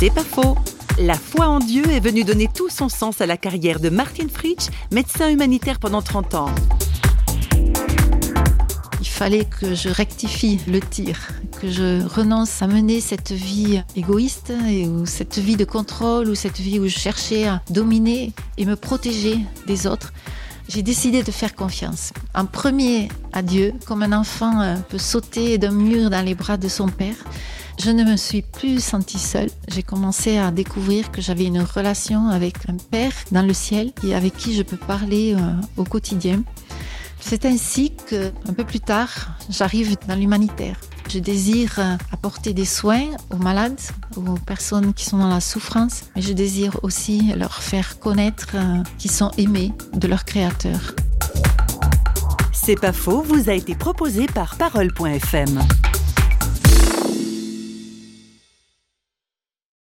C'est pas faux. La foi en Dieu est venue donner tout son sens à la carrière de Martin Fritsch, médecin humanitaire pendant 30 ans. Il fallait que je rectifie le tir, que je renonce à mener cette vie égoïste ou cette vie de contrôle ou cette vie où je cherchais à dominer et me protéger des autres. J'ai décidé de faire confiance. En premier à Dieu, comme un enfant euh, peut sauter d'un mur dans les bras de son père. Je ne me suis plus sentie seule. J'ai commencé à découvrir que j'avais une relation avec un père dans le ciel et avec qui je peux parler euh, au quotidien. C'est ainsi que, un peu plus tard, j'arrive dans l'humanitaire. Je désire euh, apporter des soins aux malades, aux personnes qui sont dans la souffrance, mais je désire aussi leur faire connaître euh, qu'ils sont aimés de leur Créateur. C'est pas faux, vous a été proposé par Parole.fm.